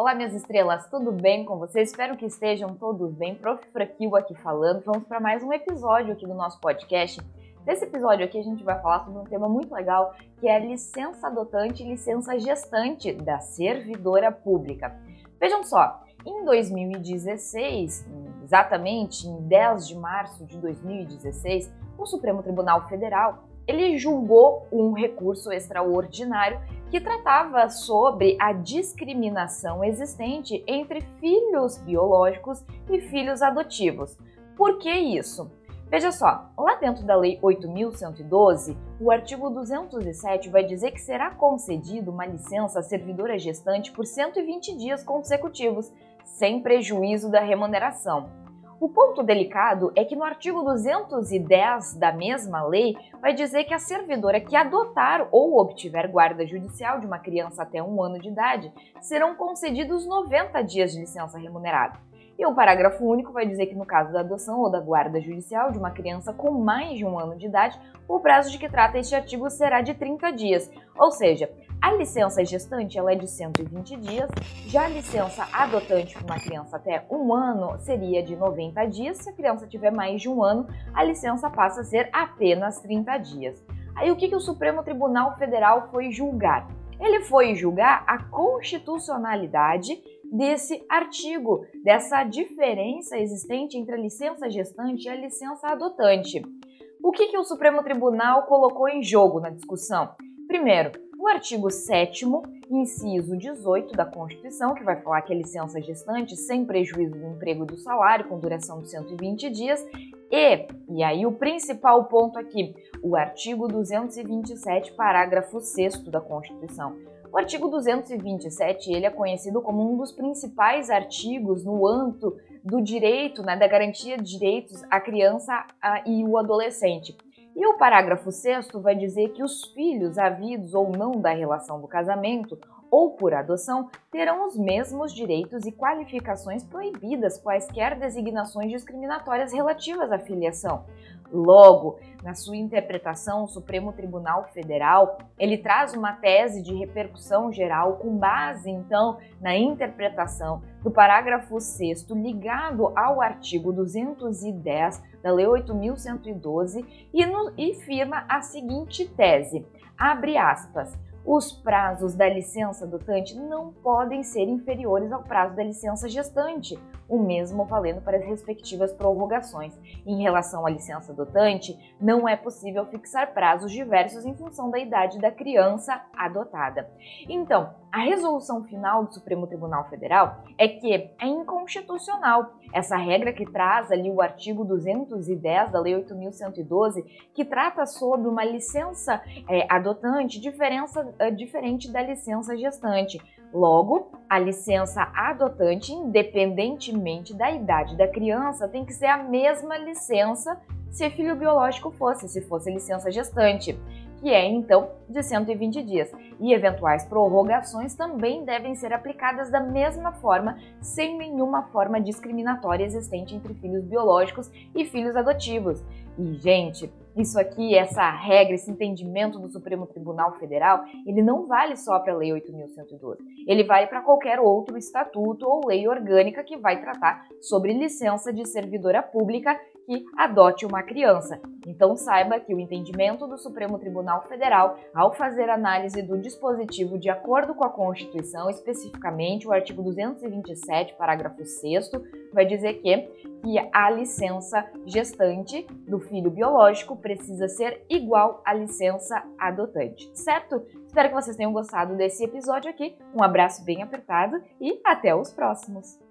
Olá, minhas estrelas, tudo bem com vocês? Espero que estejam todos bem. Prof. Fraquil aqui falando. Vamos para mais um episódio aqui do nosso podcast. Nesse episódio aqui a gente vai falar sobre um tema muito legal, que é licença adotante e licença gestante da servidora pública. Vejam só, em 2016, exatamente em 10 de março de 2016, o Supremo Tribunal Federal ele julgou um recurso extraordinário que tratava sobre a discriminação existente entre filhos biológicos e filhos adotivos. Por que isso? Veja só, lá dentro da Lei 8.112, o artigo 207 vai dizer que será concedido uma licença à servidora gestante por 120 dias consecutivos, sem prejuízo da remuneração. O ponto delicado é que no artigo 210 da mesma lei vai dizer que a servidora que adotar ou obtiver guarda judicial de uma criança até um ano de idade serão concedidos 90 dias de licença remunerada. E o parágrafo único vai dizer que no caso da adoção ou da guarda judicial de uma criança com mais de um ano de idade, o prazo de que trata este artigo será de 30 dias. Ou seja, a licença gestante ela é de 120 dias, já a licença adotante para uma criança até um ano seria de 90 dias. Se a criança tiver mais de um ano, a licença passa a ser apenas 30 dias. Aí o que, que o Supremo Tribunal Federal foi julgar? Ele foi julgar a constitucionalidade desse artigo, dessa diferença existente entre a licença gestante e a licença adotante. O que, que o Supremo Tribunal colocou em jogo na discussão? Primeiro, o artigo 7 inciso 18 da Constituição, que vai falar que a licença gestante sem prejuízo do emprego e do salário, com duração de 120 dias, e, e aí o principal ponto aqui, o artigo 227, parágrafo 6 da Constituição, o artigo 227 ele é conhecido como um dos principais artigos no âmbito do direito, né, da garantia de direitos à criança a, e o adolescente. E o parágrafo 6 vai dizer que os filhos havidos ou não da relação do casamento ou por adoção terão os mesmos direitos e qualificações proibidas quaisquer designações discriminatórias relativas à filiação. Logo, na sua interpretação, o Supremo Tribunal Federal, ele traz uma tese de repercussão geral com base, então, na interpretação do parágrafo 6 ligado ao artigo 210 da Lei 8.112 e, e firma a seguinte tese, abre aspas, os prazos da licença adotante não podem ser inferiores ao prazo da licença gestante, o mesmo valendo para as respectivas prorrogações. Em relação à licença adotante, não é possível fixar prazos diversos em função da idade da criança adotada. Então, a resolução final do Supremo Tribunal Federal é que é inconstitucional essa regra que traz ali o artigo 210 da Lei 8.112, que trata sobre uma licença é, adotante diferença, é, diferente da licença gestante. Logo, a licença adotante, independentemente da idade da criança, tem que ser a mesma licença se filho biológico fosse, se fosse licença gestante que é então de 120 dias, e eventuais prorrogações também devem ser aplicadas da mesma forma, sem nenhuma forma discriminatória existente entre filhos biológicos e filhos adotivos. E, gente, isso aqui, essa regra, esse entendimento do Supremo Tribunal Federal, ele não vale só para a Lei 8.112. Ele vale para qualquer outro estatuto ou lei orgânica que vai tratar sobre licença de servidora pública que adote uma criança. Então saiba que o entendimento do Supremo Tribunal Federal, ao fazer análise do dispositivo de acordo com a Constituição, especificamente o artigo 227, parágrafo 6 vai dizer que, que a licença gestante do filho biológico precisa ser igual à licença adotante, certo? Espero que vocês tenham gostado desse episódio aqui. Um abraço bem apertado e até os próximos!